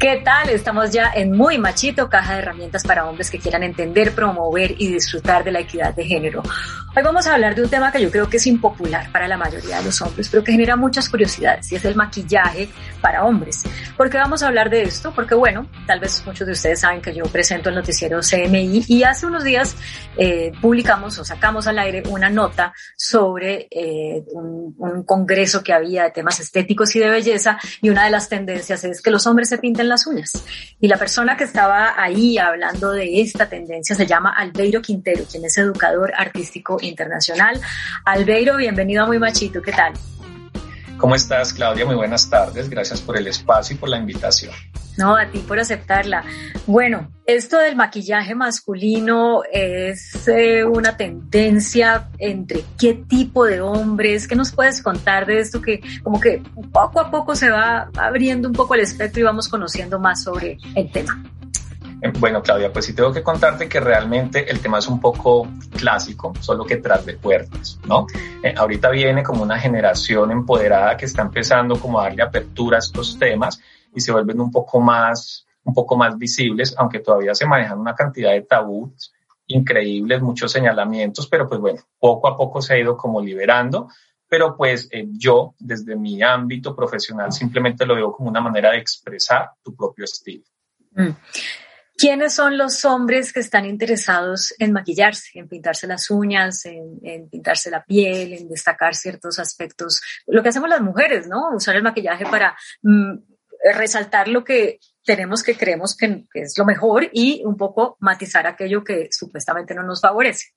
¿Qué tal? Estamos ya en Muy Machito, caja de herramientas para hombres que quieran entender, promover y disfrutar de la equidad de género. Hoy vamos a hablar de un tema que yo creo que es impopular para la mayoría de los hombres, pero que genera muchas curiosidades y es el maquillaje para hombres. ¿Por qué vamos a hablar de esto? Porque bueno, tal vez muchos de ustedes saben que yo presento el noticiero CMI y hace unos días eh, publicamos o sacamos al aire una nota sobre eh, un, un congreso que había de temas estéticos y de belleza y una de las tendencias es que los hombres se pinten las uñas. Y la persona que estaba ahí hablando de esta tendencia se llama Albeiro Quintero, quien es educador artístico internacional. Albeiro, bienvenido a Muy Machito, ¿qué tal? ¿Cómo estás, Claudia? Muy buenas tardes. Gracias por el espacio y por la invitación. No, a ti por aceptarla. Bueno, esto del maquillaje masculino es eh, una tendencia entre qué tipo de hombres, ¿qué nos puedes contar de esto que como que poco a poco se va abriendo un poco el espectro y vamos conociendo más sobre el tema? Eh, bueno, Claudia, pues sí tengo que contarte que realmente el tema es un poco clásico, solo que tras de puertas, ¿no? Eh, ahorita viene como una generación empoderada que está empezando como a darle apertura a estos temas y se vuelven un poco más, un poco más visibles, aunque todavía se manejan una cantidad de tabús increíbles, muchos señalamientos, pero pues bueno, poco a poco se ha ido como liberando, pero pues eh, yo desde mi ámbito profesional simplemente lo veo como una manera de expresar tu propio estilo. Mm. ¿Quiénes son los hombres que están interesados en maquillarse, en pintarse las uñas, en, pintarse la piel, en destacar ciertos aspectos? Lo que hacemos las mujeres, ¿no? Usar el maquillaje para mm, resaltar lo que tenemos que creemos que, es lo mejor y un poco matizar aquello que supuestamente no nos favorece.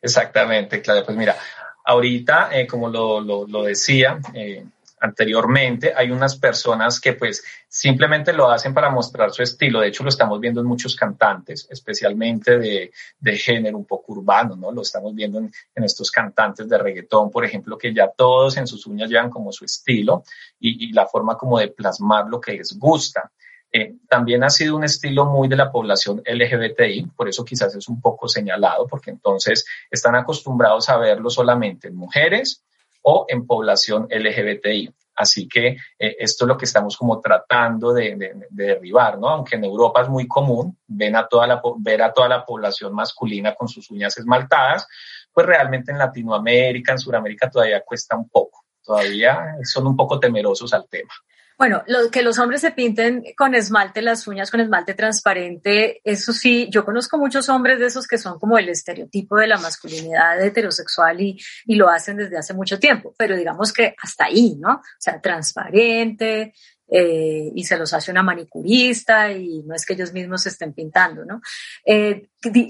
Exactamente, claro. Pues mira, ahorita, eh, como lo, lo, decía, eh, anteriormente, hay unas personas que pues simplemente lo hacen para mostrar su estilo. De hecho, lo estamos viendo en muchos cantantes, especialmente de, de género un poco urbano, ¿no? Lo estamos viendo en, estos cantantes de reggaetón, por ejemplo, que ya todos en sus uñas llevan como su estilo y, y la forma como de plasmar lo que les gusta. Eh, también ha sido un estilo muy de la población LGBTI, por eso quizás es un poco señalado, porque entonces están acostumbrados a verlo solamente en mujeres o en población LGBTI. Así que eh, esto es lo que estamos como tratando de, derribar, ¿no? Aunque en Europa es muy común ven a ver a toda la población masculina con sus uñas esmaltadas, pues realmente en Latinoamérica, en Sudamérica todavía cuesta un poco, todavía son un poco temerosos al tema. Bueno, lo, que los hombres se pinten con esmalte las uñas, con esmalte transparente, eso sí, yo conozco muchos hombres de esos que son como el estereotipo de la masculinidad heterosexual y, y lo hacen desde hace mucho tiempo, pero digamos que hasta ahí, ¿no? O sea, transparente, eh, y se los hace una manicurista y no es que ellos mismos se estén pintando, ¿no? Eh,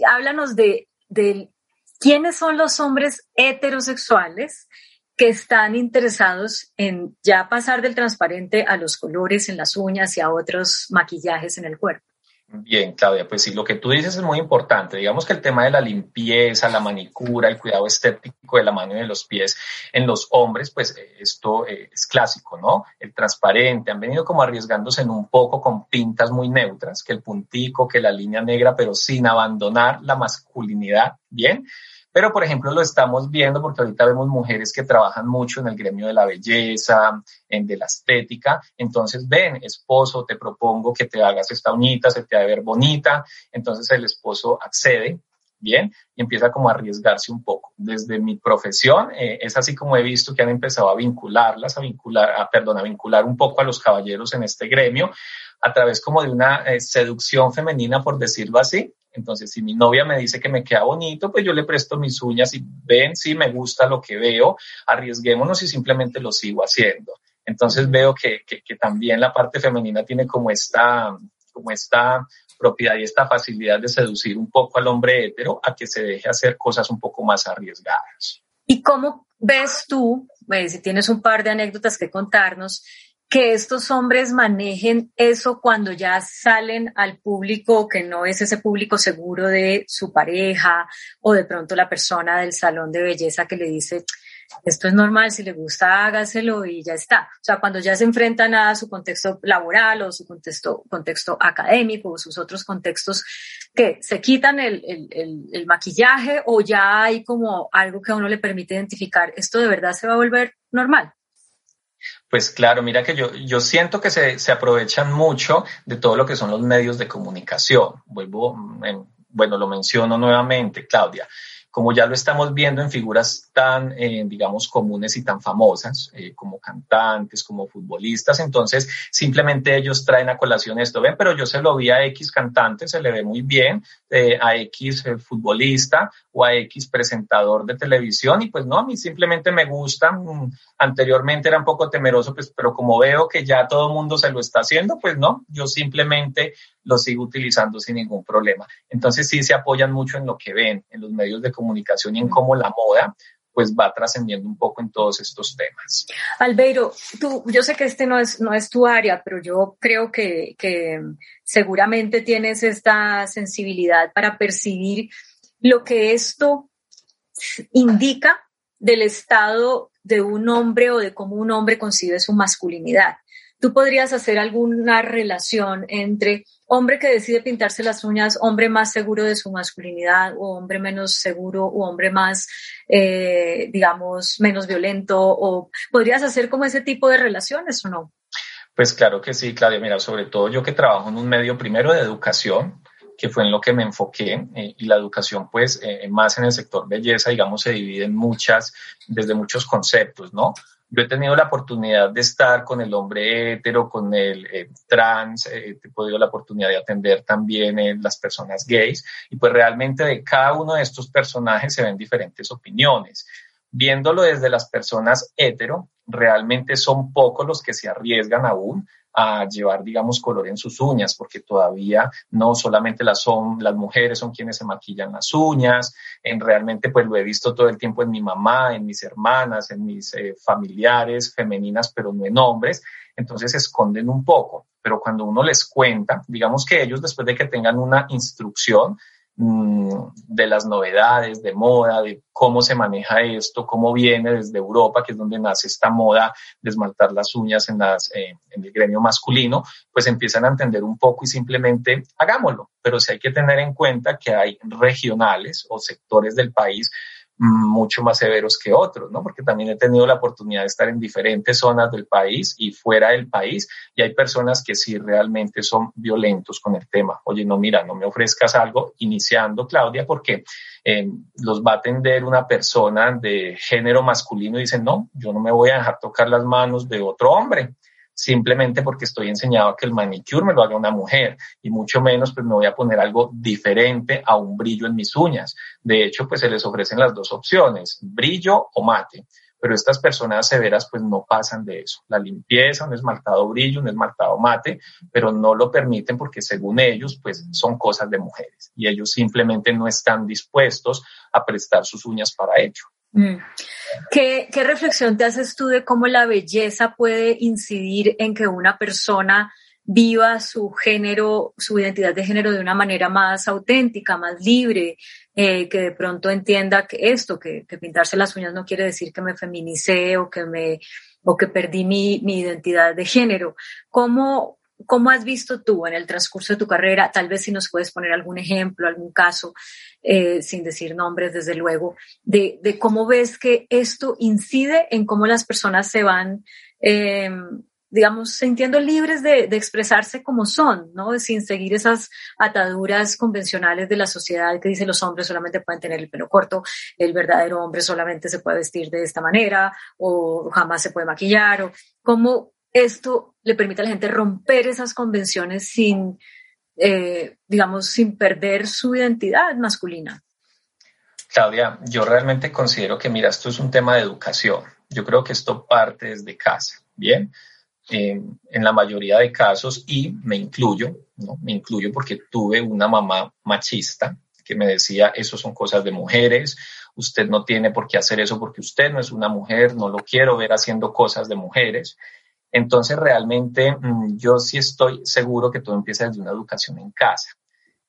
háblanos de, de quiénes son los hombres heterosexuales que están interesados en ya pasar del transparente a los colores en las uñas y a otros maquillajes en el cuerpo. Bien, Claudia, pues sí, lo que tú dices es muy importante. Digamos que el tema de la limpieza, la manicura, el cuidado estético de la mano y de los pies en los hombres, pues eh, esto eh, es clásico, ¿no? El transparente, han venido como arriesgándose en un poco con pintas muy neutras, que el puntico, que la línea negra, pero sin abandonar la masculinidad, ¿bien? Pero, por ejemplo, lo estamos viendo porque ahorita vemos mujeres que trabajan mucho en el gremio de la belleza, en de la estética. Entonces, ven, esposo, te propongo que te hagas esta uñita, se te va a ver bonita. Entonces, el esposo accede, bien, y empieza como a arriesgarse un poco. Desde mi profesión, eh, es así como he visto que han empezado a vincularlas, a vincular, a, perdón, a vincular un poco a los caballeros en este gremio, a través como de una eh, seducción femenina, por decirlo así, entonces, si mi novia me dice que me queda bonito, pues yo le presto mis uñas y ven si me gusta lo que veo, arriesguémonos y simplemente lo sigo haciendo. Entonces veo que, que, también la parte femenina tiene como esta, como esta propiedad y esta facilidad de seducir un poco al hombre hetero a que se deje hacer cosas un poco más arriesgadas. ¿Y cómo ves tú, pues, si tienes un par de anécdotas que contarnos, que estos hombres manejen eso cuando ya salen al público que no es ese público seguro de su pareja o de pronto la persona del salón de belleza que le dice, esto es normal, si le gusta, hágaselo y ya está. O sea, cuando ya se enfrentan a su contexto laboral o su contexto, contexto académico o sus otros contextos, que se quitan el, el, el, maquillaje o ya hay como algo que a uno le permite identificar, esto de verdad se va a volver normal. Pues claro, mira que yo, yo siento que se, se aprovechan mucho de todo lo que son los medios de comunicación. Vuelvo, mm, bueno, lo menciono nuevamente, Claudia como ya lo estamos viendo en figuras tan, eh, digamos, comunes y tan famosas, eh, como cantantes, como futbolistas, entonces simplemente ellos traen a colación esto, ven, pero yo se lo vi a X cantante, se le ve muy bien, eh, a X futbolista o a X presentador de televisión, y pues no, a mí simplemente me gusta, mm, anteriormente era un poco temeroso, pues, pero como veo que ya todo el mundo se lo está haciendo, pues no, yo simplemente lo sigo utilizando sin ningún problema. Entonces sí se apoyan mucho en lo que ven, en los medios de comunicación y en cómo la moda pues va trascendiendo un poco en todos estos temas. Albeiro, tú, yo sé que este no es, no es tu área, pero yo creo que, que seguramente tienes esta sensibilidad para percibir lo que esto indica del estado de un hombre o de cómo un hombre concibe su masculinidad. ¿Tú podrías hacer alguna relación entre hombre que decide pintarse las uñas, hombre más seguro de su masculinidad o hombre menos seguro o hombre más, eh, digamos, menos violento? ¿O podrías hacer como ese tipo de relaciones o no? Pues claro que sí, Claudia. Mira, sobre todo yo que trabajo en un medio primero de educación, que fue en lo que me enfoqué, eh, y la educación, pues, eh, más en el sector belleza, digamos, se divide en muchas, desde muchos conceptos, ¿no? Yo he tenido la oportunidad de estar con el hombre hetero, con el eh, trans, eh, he podido la oportunidad de atender también eh, las personas gays y pues realmente de cada uno de estos personajes se ven diferentes opiniones. Viéndolo desde las personas hetero, realmente son pocos los que se arriesgan aún a llevar, digamos, color en sus uñas, porque todavía no solamente las, son, las mujeres son quienes se maquillan las uñas, en realmente pues lo he visto todo el tiempo en mi mamá, en mis hermanas, en mis eh, familiares femeninas, pero no en hombres, entonces se esconden un poco, pero cuando uno les cuenta, digamos que ellos después de que tengan una instrucción, de las novedades de moda, de cómo se maneja esto, cómo viene desde Europa, que es donde nace esta moda de esmaltar las uñas en, las, eh, en el gremio masculino, pues empiezan a entender un poco y simplemente hagámoslo. Pero sí hay que tener en cuenta que hay regionales o sectores del país mucho más severos que otros, ¿no? Porque también he tenido la oportunidad de estar en diferentes zonas del país y fuera del país y hay personas que sí realmente son violentos con el tema. Oye, no, mira, no me ofrezcas algo iniciando, Claudia, porque eh, los va a atender una persona de género masculino y dicen, no, yo no me voy a dejar tocar las manos de otro hombre simplemente porque estoy enseñado a que el manicure me lo haga una mujer y mucho menos pues me voy a poner algo diferente a un brillo en mis uñas. De hecho, pues se les ofrecen las dos opciones, brillo o mate. Pero estas personas severas pues no pasan de eso. La limpieza, un esmaltado brillo, un esmaltado mate, pero no lo permiten porque según ellos pues son cosas de mujeres y ellos simplemente no están dispuestos a prestar sus uñas para ello. Mm. ¿Qué, ¿Qué, reflexión te haces tú de cómo la belleza puede incidir en que una persona viva su género, su identidad de género de una manera más auténtica, más libre, eh, que de pronto entienda que esto, que, pintarse las uñas no quiere decir que me feminicé o que me o que perdí mi, mi identidad de género. ¿Cómo, ¿Cómo has visto tú en el transcurso de tu carrera? Tal vez si nos puedes poner algún ejemplo, algún caso, eh, sin decir nombres, desde luego, de, de, cómo ves que esto incide en cómo las personas se van, eh, digamos, sintiendo libres de, de, expresarse como son, ¿no? Sin seguir esas ataduras convencionales de la sociedad que dice los hombres solamente pueden tener el pelo corto, el verdadero hombre solamente se puede vestir de esta manera, o jamás se puede maquillar, o cómo esto le permite a la gente romper esas convenciones sin, eh, digamos, sin perder su identidad masculina. Claudia, yo realmente considero que, mira, esto es un tema de educación. Yo creo que esto parte desde casa, ¿bien? en la mayoría de casos, y me incluyo, ¿no? Me incluyo porque tuve una mamá machista que me decía, eso son cosas de mujeres, usted no tiene por qué hacer eso porque usted no es una mujer, no lo quiero ver haciendo cosas de mujeres. Entonces, realmente mm, yo sí estoy seguro que todo empieza desde una educación en casa.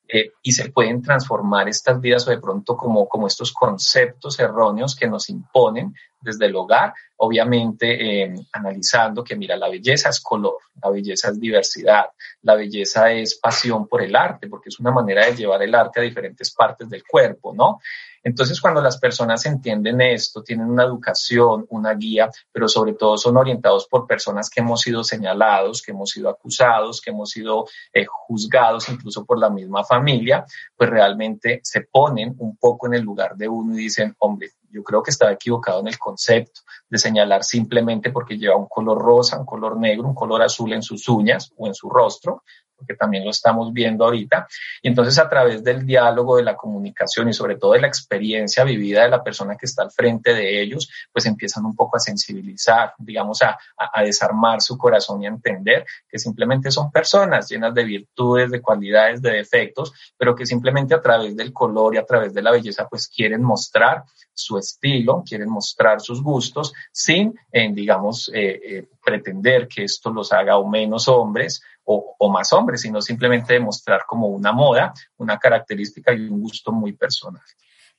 Eh, y se pueden transformar estas vidas o de pronto como, como estos conceptos erróneos que nos imponen desde el hogar, obviamente eh, analizando que mira, la belleza es color, la belleza es diversidad, la belleza es pasión por el arte, porque es una manera de llevar el arte a diferentes partes del cuerpo, ¿no? Entonces, cuando las personas entienden esto, tienen una educación, una guía, pero sobre todo son orientados por personas que hemos sido señalados, que hemos sido acusados, que hemos sido eh, juzgados incluso por la misma familia, pues realmente se ponen un poco en el lugar de uno y dicen, hombre, yo creo que estaba equivocado en el concepto de señalar simplemente porque lleva un color rosa, un color negro, un color azul en sus uñas o en su rostro, porque también lo estamos viendo ahorita. Y entonces a través del diálogo, de la comunicación y sobre todo de la experiencia vivida de la persona que está al frente de ellos, pues empiezan un poco a sensibilizar, digamos, a, a, desarmar su corazón y a entender que simplemente son personas llenas de virtudes, de cualidades, de defectos, pero que simplemente a través del color y a través de la belleza, pues quieren mostrar su estilo, quieren mostrar sus gustos sin, eh, digamos, eh, eh, pretender que esto los haga o menos hombres o, más hombres, sino simplemente demostrar como una moda, una característica y un gusto muy personal.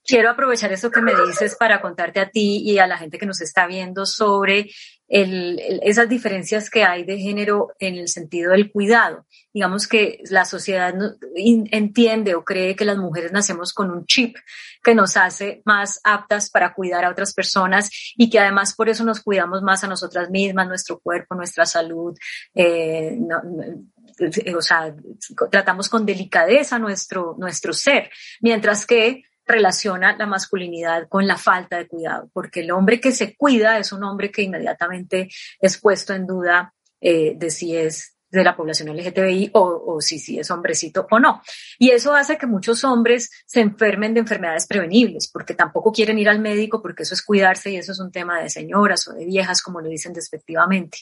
Quiero aprovechar eso que me dices para contarte a ti y a la gente que nos está viendo sobre esas diferencias que hay de género en el sentido del cuidado. Digamos que la sociedad entiende o cree que las mujeres nacemos con un chip que nos hace más aptas para cuidar a otras personas y que además por eso nos cuidamos más a nosotras mismas, nuestro cuerpo, nuestra salud. Eh, o sea, tratamos con delicadeza nuestro, nuestro ser, mientras que relaciona la masculinidad con la falta de cuidado, porque el hombre que se cuida es un hombre que inmediatamente es puesto en duda eh, de si es de la población LGTBI o, o si, si es hombrecito o no. Y eso hace que muchos hombres se enfermen de enfermedades prevenibles, porque tampoco quieren ir al médico, porque eso es cuidarse y eso es un tema de señoras o de viejas, como lo dicen despectivamente.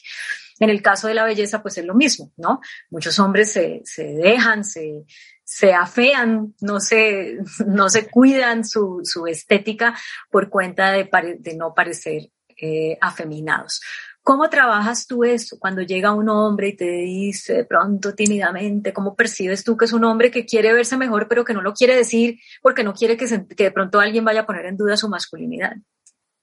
En el caso de la belleza, pues es lo mismo, ¿no? Muchos hombres se, se dejan, se, se afean, no se, no se cuidan su, su estética por cuenta de, de no parecer eh, afeminados. ¿Cómo trabajas tú eso cuando llega un hombre y te dice de pronto tímidamente, cómo percibes tú que es un hombre que quiere verse mejor pero que no lo quiere decir porque no quiere que, de pronto alguien vaya a poner en duda su masculinidad?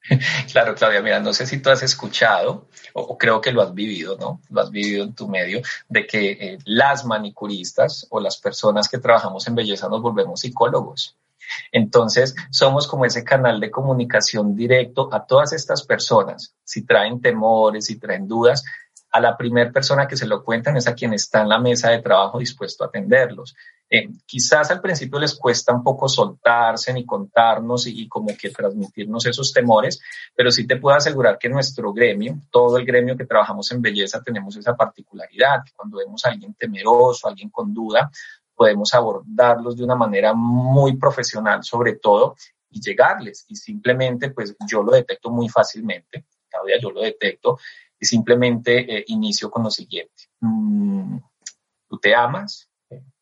Claro, Claudia, mira, no sé si tú has escuchado o, creo que lo has vivido, ¿no? Lo has vivido en tu medio, de que eh, las manicuristas o las personas que trabajamos en belleza nos volvemos psicólogos. Entonces, somos como ese canal de comunicación directo a todas estas personas. Si traen temores, si traen dudas, a la primera persona que se lo cuentan es a quien está en la mesa de trabajo dispuesto a atenderlos. Eh, quizás al principio les cuesta un poco soltarse ni contarnos y, como que transmitirnos esos temores, pero sí te puedo asegurar que nuestro gremio, todo el gremio que trabajamos en belleza, tenemos esa particularidad, que cuando vemos a alguien temeroso, a alguien con duda, podemos abordarlos de una manera muy profesional sobre todo y llegarles. Y simplemente, pues yo lo detecto muy fácilmente, Claudia, yo lo detecto y simplemente eh, inicio con lo siguiente. Mm, ¿Tú te amas?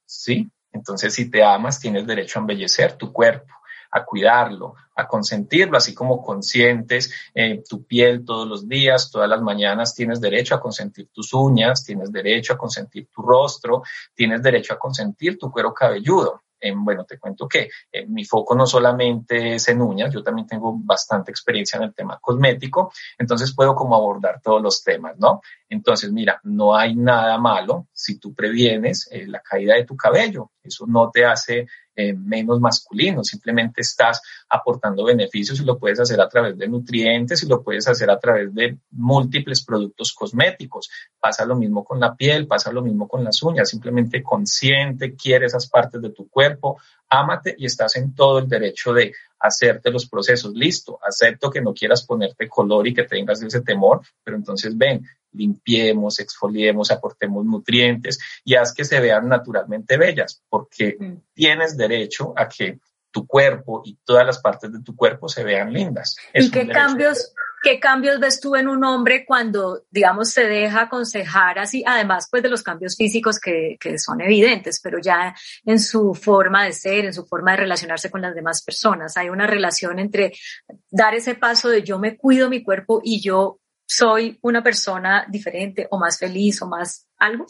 Sí. Entonces, si te amas, tienes derecho a embellecer tu cuerpo, a cuidarlo, a consentirlo, así como consientes eh, tu piel todos los días, todas las mañanas, tienes derecho a consentir tus uñas, tienes derecho a consentir tu rostro, tienes derecho a consentir tu cuero cabelludo bueno, te cuento que eh, mi foco no solamente es en uñas, yo también tengo bastante experiencia en el tema cosmético, entonces puedo como abordar todos los temas, ¿no? Entonces, mira, no hay nada malo si tú previenes eh, la caída de tu cabello, eso no te hace eh, menos masculino, simplemente estás aportando beneficios y lo puedes hacer a través de nutrientes y lo puedes hacer a través de múltiples productos cosméticos. Pasa lo mismo con la piel, pasa lo mismo con las uñas, simplemente consciente, quiere esas partes de tu cuerpo, ámate y estás en todo el derecho de hacerte los procesos. Listo, acepto que no quieras ponerte color y que tengas ese temor, pero entonces ven, limpiemos, exfoliemos, aportemos nutrientes y haz que se vean naturalmente bellas, porque mm. tienes derecho a que tu cuerpo y todas las partes de tu cuerpo se vean lindas. ¿Y qué cambios, ¿Qué cambios ves tú en un hombre cuando, digamos, se deja aconsejar así, además pues de los cambios físicos que, que son evidentes, pero ya en su forma de ser, en su forma de relacionarse con las demás personas? Hay una relación entre dar ese paso de yo me cuido mi cuerpo y yo soy una persona diferente o más feliz o más algo.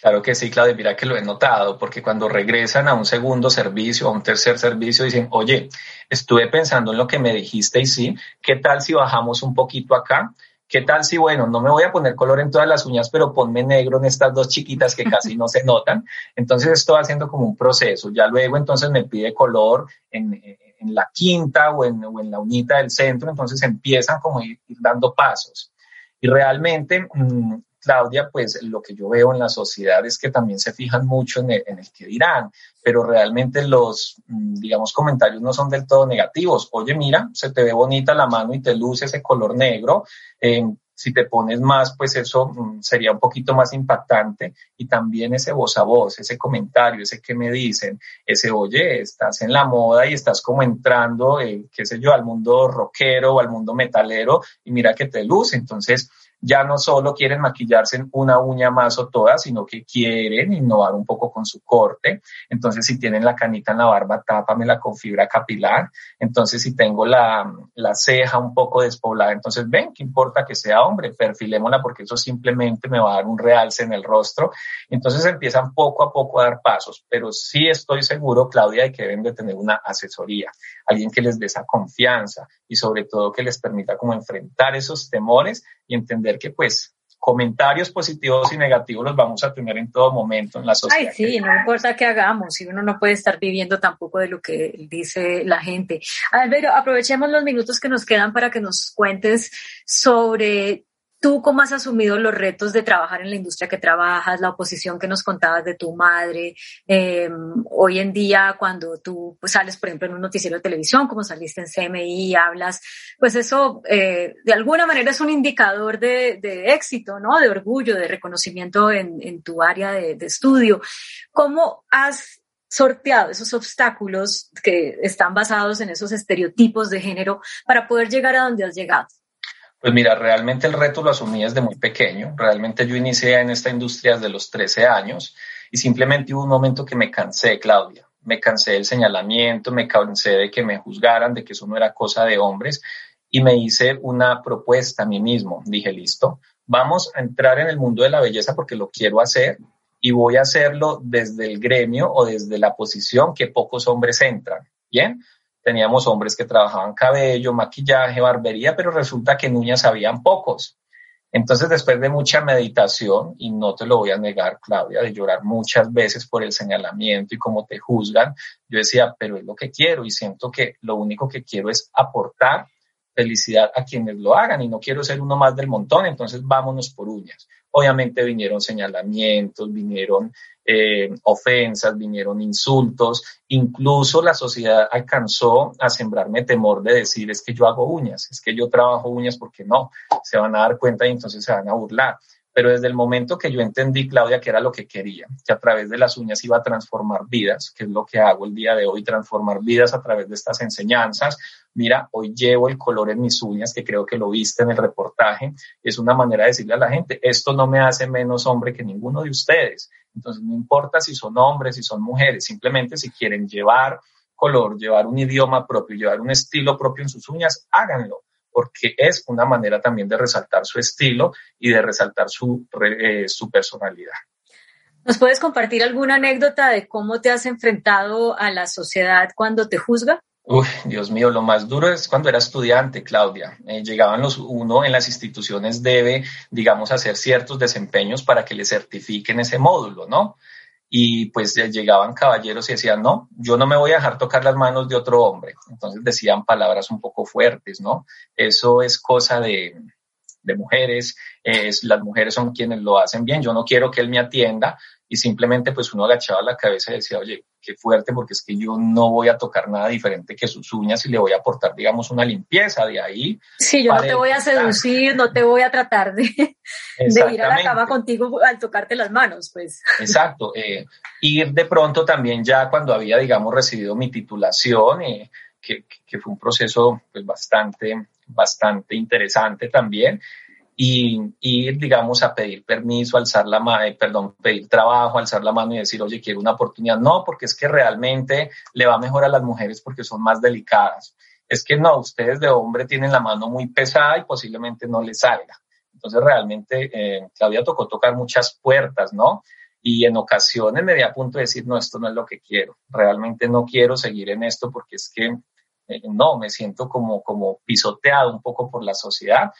Claro que sí, Claudia, mira que lo he notado, porque cuando regresan a un segundo servicio, a un tercer servicio, dicen, oye, estuve pensando en lo que me dijiste y sí, ¿qué tal si bajamos un poquito acá? ¿Qué tal si, bueno, no me voy a poner color en todas las uñas, pero ponme negro en estas dos chiquitas que casi no se notan? Entonces esto va haciendo como un proceso. Ya luego entonces me pide color en, la quinta o en, la uñita del centro, entonces empiezan como a ir, dando pasos. Y realmente mm, Claudia, pues lo que yo veo en la sociedad es que también se fijan mucho en el, que dirán, pero realmente los, mm, digamos, comentarios no son del todo negativos. Oye, mira, se te ve bonita la mano y te luce ese color negro. Eh, si te pones más, pues eso mm, sería un poquito más impactante. Y también ese voz a voz, ese comentario, ese que me dicen, ese, oye, estás en la moda y estás como entrando, eh, qué sé yo, al mundo rockero o al mundo metalero y mira que te luce. Entonces, ya no solo quieren maquillarse en una uña más o todas, sino que quieren innovar un poco con su corte. Entonces, si tienen la canita en la barba, tápamela con fibra capilar. Entonces, si tengo la, la ceja un poco despoblada, entonces ven, ¿qué importa que sea hombre? Perfilémosla porque eso simplemente me va a dar un realce en el rostro. Entonces empiezan poco a poco a dar pasos, pero sí estoy seguro, Claudia, de que deben de tener una asesoría, alguien que les dé esa confianza y sobre todo que les permita como enfrentar esos temores y entender que pues comentarios positivos y negativos los vamos a tener en todo momento en la sociedad. Ay, sí, no importa qué hagamos, si uno no puede estar viviendo tampoco de lo que dice la gente. Alberto, aprovechemos los minutos que nos quedan para que nos cuentes sobre ¿Tú cómo has asumido los retos de trabajar en la industria que trabajas, la oposición que nos contabas de tu madre? Em, hoy en día, cuando tú pues, sales, por ejemplo, en un noticiero de televisión, como saliste en CMI, hablas, pues eso eh, de alguna manera es un indicador de, éxito, ¿no? De orgullo, de reconocimiento en, tu área de, de estudio. ¿Cómo has sorteado esos obstáculos que están basados en esos estereotipos de género para poder llegar a donde has llegado? Pues mira, realmente el reto lo asumí desde muy pequeño. Realmente yo inicié en esta industria desde los 13 años y simplemente hubo un momento que me cansé, Claudia. Me cansé del señalamiento, me cansé de que me juzgaran, de que eso no era cosa de hombres y me hice una propuesta a mí mismo. Dije, listo, vamos a entrar en el mundo de la belleza porque lo quiero hacer y voy a hacerlo desde el gremio o desde la posición que pocos hombres entran. Bien, teníamos hombres que trabajaban cabello, maquillaje, barbería, pero resulta que en uñas habían pocos. Entonces, después de mucha meditación, y no te lo voy a negar, Claudia, de llorar muchas veces por el señalamiento y cómo te juzgan, yo decía, pero es lo que quiero y siento que lo único que quiero es aportar felicidad a quienes lo hagan y no quiero ser uno más del montón, entonces vámonos por uñas. Obviamente vinieron señalamientos, vinieron eh, ofensas, vinieron insultos, incluso la sociedad alcanzó a sembrarme temor de decir es que yo hago uñas, es que yo trabajo uñas porque no, se van a dar cuenta y entonces se van a burlar. Pero desde el momento que yo entendí, Claudia, que era lo que quería, que a través de las uñas iba a transformar vidas, que es lo que hago el día de hoy, transformar vidas a través de estas enseñanzas. Mira, hoy llevo el color en mis uñas, que creo que lo viste en el reportaje. Es una manera de decirle a la gente, esto no me hace menos hombre que ninguno de ustedes. Entonces, no importa si son hombres, si son mujeres, simplemente si quieren llevar color, llevar un idioma propio, llevar un estilo propio en sus uñas, háganlo, porque es una manera también de resaltar su estilo y de resaltar su, eh, su personalidad. ¿Nos puedes compartir alguna anécdota de cómo te has enfrentado a la sociedad cuando te juzga? Uy, Dios mío, lo más duro es cuando era estudiante, Claudia. Eh, llegaban los, uno en las instituciones debe, digamos, hacer ciertos desempeños para que le certifiquen ese módulo, ¿no? Y pues llegaban caballeros y decían, no, yo no me voy a dejar tocar las manos de otro hombre. Entonces decían palabras un poco fuertes, ¿no? Eso es cosa de, de mujeres, es, las mujeres son quienes lo hacen bien, yo no quiero que él me atienda, y simplemente pues uno agachaba la cabeza y decía, oye, qué fuerte porque es que yo no voy a tocar nada diferente que sus uñas y le voy a aportar, digamos, una limpieza de ahí. Sí, yo no te voy a seducir, no te voy a tratar de, de, ir a la cama contigo al tocarte las manos, pues. Exacto. Eh, ir de pronto también ya cuando había, digamos, recibido mi titulación, eh, que, que, fue un proceso pues bastante bastante interesante también. Y ir, digamos, a pedir permiso, alzar la mano, eh, perdón, pedir trabajo, alzar la mano y decir, oye, quiero una oportunidad. No, porque es que realmente le va mejor a las mujeres porque son más delicadas. Es que no, ustedes de hombre tienen la mano muy pesada y posiblemente no les salga. Entonces, realmente, eh, Claudia tocó tocar muchas puertas, ¿no? Y en ocasiones me di a punto de decir, no, esto no es lo que quiero. Realmente no quiero seguir en esto porque es que eh, no, me siento como, como pisoteado un poco por la sociedad,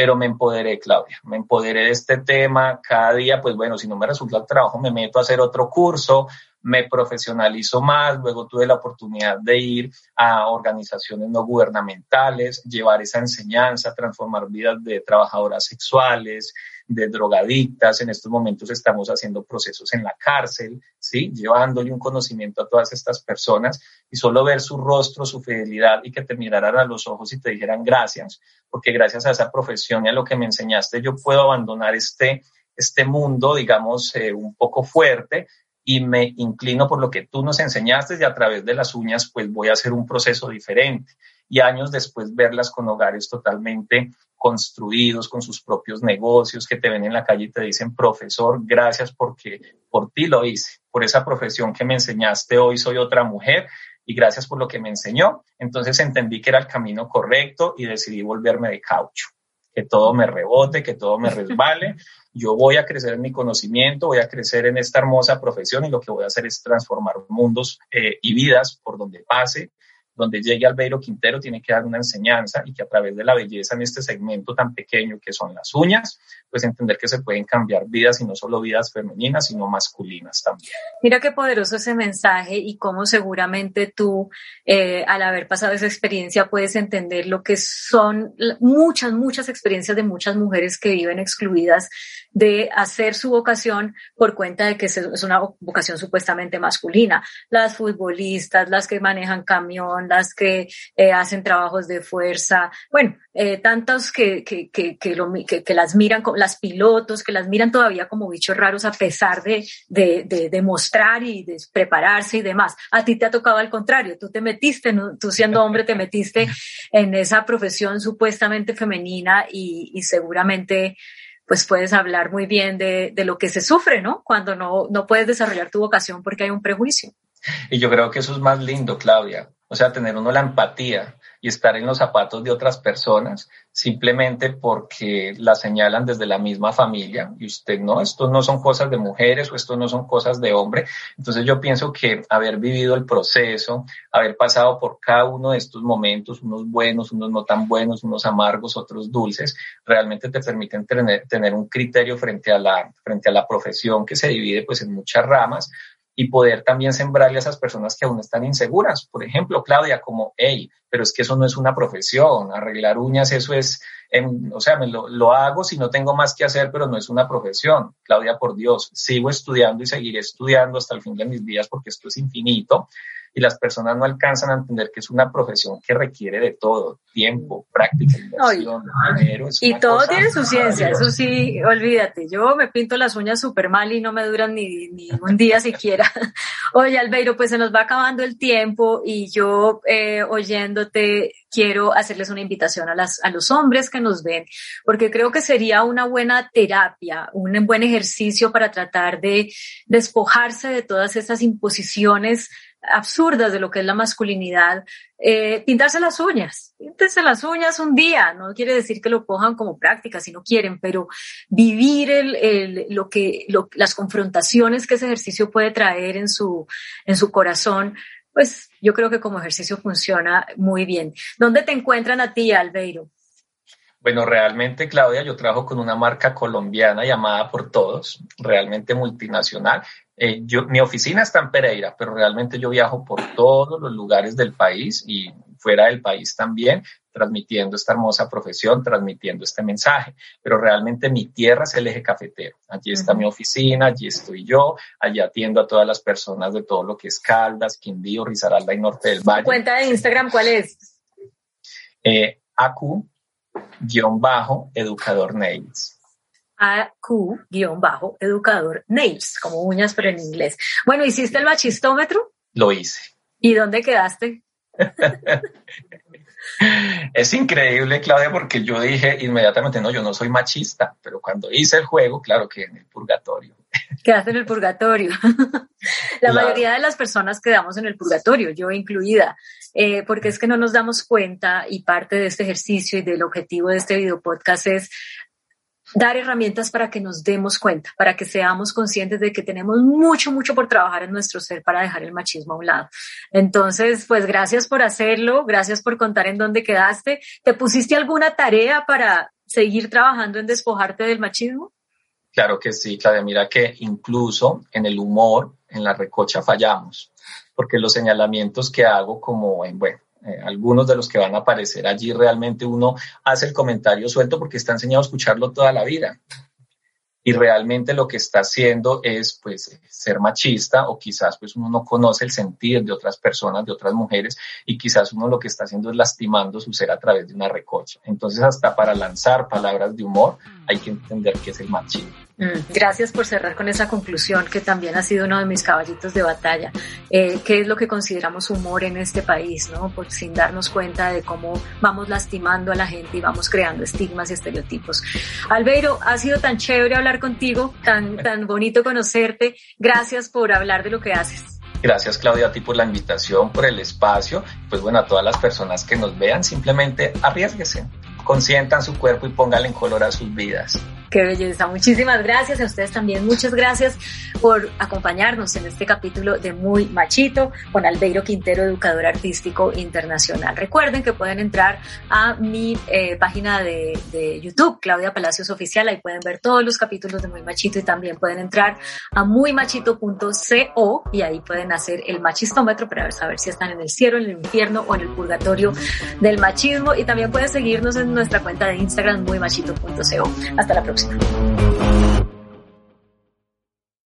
pero me empoderé, Claudia, me empoderé de este tema. Cada día, pues bueno, si no me resulta el trabajo, me meto a hacer otro curso, me profesionalizo más, luego tuve la oportunidad de ir a organizaciones no gubernamentales, llevar esa enseñanza, transformar vidas de trabajadoras sexuales, de drogadictas. En estos momentos estamos haciendo procesos en la cárcel, ¿sí? Llevándole un conocimiento a todas estas personas y solo ver su rostro, su fidelidad y que te miraran a los ojos y te dijeran gracias, porque gracias a esa profesión y a lo que me enseñaste, yo puedo abandonar este, este mundo, digamos, eh, un poco fuerte y me inclino por lo que tú nos enseñaste y a través de las uñas pues voy a hacer un proceso diferente. Y años después verlas con hogares totalmente construidos, con sus propios negocios, que te ven en la calle y te dicen, profesor, gracias porque por ti lo hice, por esa profesión que me enseñaste, hoy soy otra mujer y gracias por lo que me enseñó. Entonces entendí que era el camino correcto y decidí volverme de caucho, que todo me rebote, que todo me resbale. Yo voy a crecer en mi conocimiento, voy a crecer en esta hermosa profesión y lo que voy a hacer es transformar mundos eh, y vidas por donde pase donde llegue Albeiro Quintero tiene que dar una enseñanza y que a través de la belleza en este segmento tan pequeño que son las uñas, pues entender que se pueden cambiar vidas y no solo vidas femeninas, sino masculinas también. Mira qué poderoso ese mensaje y cómo seguramente tú, eh, al haber pasado esa experiencia, puedes entender lo que son muchas, muchas experiencias de muchas mujeres que viven excluidas de hacer su vocación por cuenta de que es una vocación supuestamente masculina. Las futbolistas, las que manejan camión, las que eh, hacen trabajos de fuerza, bueno, eh, tantos que, que, que, las miran, las pilotos, que las miran todavía como bichos raros a pesar de, de, de, mostrar y de prepararse y demás. A ti te ha tocado al contrario, tú te metiste, tú siendo hombre te metiste en esa profesión supuestamente femenina y, y seguramente pues puedes hablar muy bien de, de, lo que se sufre, ¿no? Cuando no, no puedes desarrollar tu vocación porque hay un prejuicio. Y yo creo que eso es más lindo, Claudia. O sea, tener uno la empatía y estar en los zapatos de otras personas simplemente porque la señalan desde la misma familia y usted no, esto no son cosas de mujeres o esto no son cosas de hombre. Entonces yo pienso que haber vivido el proceso, haber pasado por cada uno de estos momentos, unos buenos, unos no tan buenos, unos amargos, otros dulces, realmente te permiten tener, tener un criterio frente a la, frente a la profesión que se divide pues en muchas ramas y poder también sembrarle a esas personas que aún están inseguras. Por ejemplo, Claudia, como, hey, pero es que eso no es una profesión, arreglar uñas, eso es, o sea, me lo, lo, hago si no tengo más que hacer, pero no es una profesión. Claudia, por Dios, sigo estudiando y seguiré estudiando hasta el fin de mis días porque esto es infinito y las personas no alcanzan a entender que es una profesión que requiere de todo, tiempo, práctica, inversión, dinero. y todo tiene su ciencia, eso sí, olvídate. Yo me pinto las uñas súper mal y no me duran ni, ni un día siquiera. Oye, Albeiro, pues se nos va acabando el tiempo y yo eh, oyéndote quiero hacerles una invitación a, las, a los hombres que nos ven, porque creo que sería una buena terapia, un buen ejercicio para tratar de despojarse de todas esas imposiciones absurdas de lo que es la masculinidad, eh, pintarse las uñas, píntense las uñas un día, no quiere decir que lo cojan como práctica si no quieren, pero vivir el, lo que, las confrontaciones que ese ejercicio puede traer en su, en su corazón, pues yo creo que como ejercicio funciona muy bien. ¿Dónde te encuentran a ti, Albeiro? Bueno, realmente, Claudia, yo trabajo con una marca colombiana llamada Por Todos, realmente multinacional. Eh, yo, mi oficina está en Pereira, pero realmente yo viajo por todos los lugares del país y fuera del país también, transmitiendo esta hermosa profesión, transmitiendo este mensaje. Pero realmente mi tierra es el eje cafetero. Allí está mi oficina, allí estoy yo, allí atiendo a todas las personas de todo lo que es Caldas, Quindío, Risaralda y Norte del Valle. ¿Tu cuenta de Instagram cuál es? Eh, AQ-educador Nails. AQ-educador nails, como uñas, pero en inglés. Bueno, ¿hiciste el machistómetro? Lo hice. ¿Y dónde quedaste? Es increíble, Claudia, porque yo dije inmediatamente, no, yo no soy machista, pero cuando hice el juego, claro que en el purgatorio. Quedaste en el purgatorio. La mayoría de las personas quedamos en el purgatorio, yo incluida, eh, porque es que no nos damos cuenta y parte de este ejercicio y del objetivo de este video podcast es dar herramientas para que nos demos cuenta, para que seamos conscientes de que tenemos mucho, mucho por trabajar en nuestro ser para dejar el machismo a un lado. Entonces, pues gracias por hacerlo, gracias por contar en dónde quedaste. ¿Te pusiste alguna tarea para seguir trabajando en despojarte del machismo? Claro que sí, Claudia. Mira que incluso en el humor, en la recocha fallamos, porque los señalamientos que hago como en, bueno, eh, algunos de los que van a aparecer allí realmente uno hace el comentario suelto porque está enseñado a escucharlo toda la vida. Y realmente lo que está haciendo es pues ser machista o quizás pues uno no conoce el sentir de otras personas, de otras mujeres y quizás uno lo que está haciendo es lastimando su ser a través de una recocha. Entonces hasta para lanzar palabras de humor hay que entender qué es el machismo. Gracias por cerrar con esa conclusión que también ha sido uno de mis caballitos de batalla. Eh, ¿Qué es lo que consideramos humor en este país, no? Por, sin darnos cuenta de cómo vamos lastimando a la gente y vamos creando estigmas y estereotipos. Albeiro, ha sido tan chévere hablar contigo, tan, tan bonito conocerte. Gracias por hablar de lo que haces. Gracias Claudia a ti por la invitación, por el espacio. Pues bueno, a todas las personas que nos vean, simplemente arriesguese, consientan su cuerpo y pónganle en color a sus vidas. Qué belleza. Muchísimas gracias a ustedes también. Muchas gracias por acompañarnos en este capítulo de Muy Machito con Albeiro Quintero, educador artístico internacional. Recuerden que pueden entrar a mi eh, página de, YouTube, Claudia Palacios Oficial. Ahí pueden ver todos los capítulos de Muy Machito y también pueden entrar a muymachito.co y ahí pueden hacer el machistómetro para saber si están en el cielo, en el infierno o en el purgatorio del machismo. Y también pueden seguirnos en nuestra cuenta de Instagram, muymachito.co. Hasta la próxima. next.